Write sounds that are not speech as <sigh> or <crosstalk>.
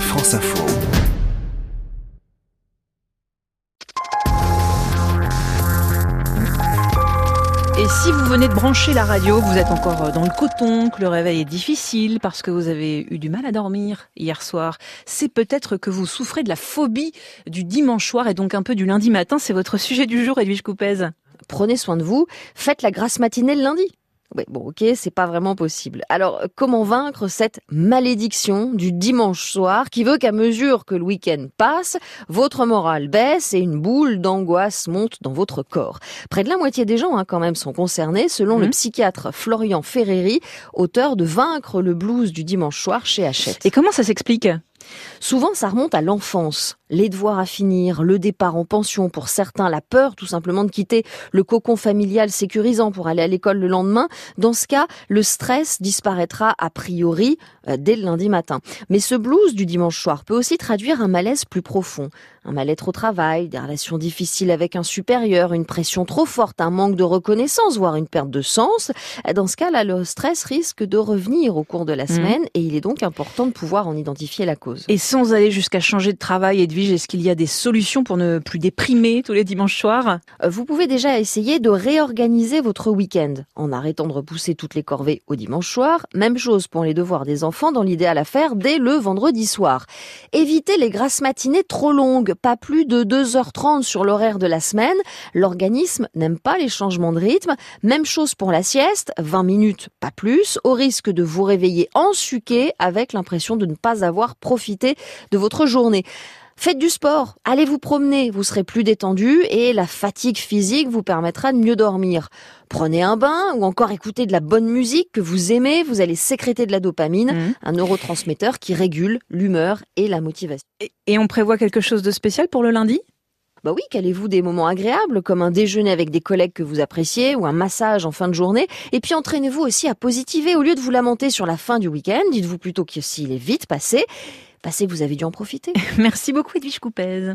France Info. Et si vous venez de brancher la radio, vous êtes encore dans le coton, que le réveil est difficile parce que vous avez eu du mal à dormir hier soir, c'est peut-être que vous souffrez de la phobie du dimanche soir et donc un peu du lundi matin. C'est votre sujet du jour, Edwige Coupez. Prenez soin de vous, faites la grasse matinée le lundi. Oui, bon, ok, c'est pas vraiment possible. Alors, comment vaincre cette malédiction du dimanche soir qui veut qu'à mesure que le week-end passe, votre morale baisse et une boule d'angoisse monte dans votre corps? Près de la moitié des gens, hein, quand même, sont concernés, selon le Mhm. psychiatre Florian Ferreri, auteur de Vaincre le blues du dimanche soir chez Hachette. Et comment ça s'explique? Souvent, ça remonte à l'enfance. Les devoirs à finir, le départ en pension pour certains, la peur tout simplement de quitter le cocon familial sécurisant pour aller à l'école le lendemain. Dans ce cas, le stress disparaîtra a priori euh, dès le lundi matin. Mais ce blues du dimanche soir peut aussi traduire un malaise plus profond. Un mal-être au travail, des relations difficiles avec un supérieur, une pression trop forte, un manque de reconnaissance, voire une perte de sens. Dans ce cas-là, le stress risque de revenir au cours de la Mhm. semaine et il est donc important de pouvoir en identifier la cause. Et sans aller jusqu'à changer de travail, Edwige, est-ce qu'il y a des solutions pour ne plus déprimer tous les dimanches soirs? Euh, Vous pouvez déjà essayer de réorganiser votre week-end en arrêtant de repousser toutes les corvées au dimanche soir. Même chose pour les devoirs des enfants, dans l'idéal à faire dès le vendredi soir. Évitez les grasses matinées trop longues, pas plus de 2h30 sur l'horaire de la semaine. L'organisme n'aime pas les changements de rythme. Même chose pour la sieste, 20 minutes, pas plus, au risque de vous réveiller ensuqué avec l'impression de ne pas avoir profité de votre journée. Faites du sport, allez vous promener, vous serez plus détendu et la fatigue physique vous permettra de mieux dormir. Prenez un bain ou encore écoutez de la bonne musique que vous aimez, vous allez sécréter de la dopamine, Mhm. un neurotransmetteur qui régule l'humeur et la motivation. et, et on prévoit quelque chose de spécial pour le lundi? Bah oui, calez-vous des moments agréables comme un déjeuner avec des collègues que vous appréciez ou un massage en fin de journée? Et puis entraînez-vous aussi à positiver au lieu de vous lamenter sur la fin du week-end, dites-vous plutôt que s'il est vite passé, que vous avez dû en profiter. <laughs> Merci beaucoup, Edwige Coupez.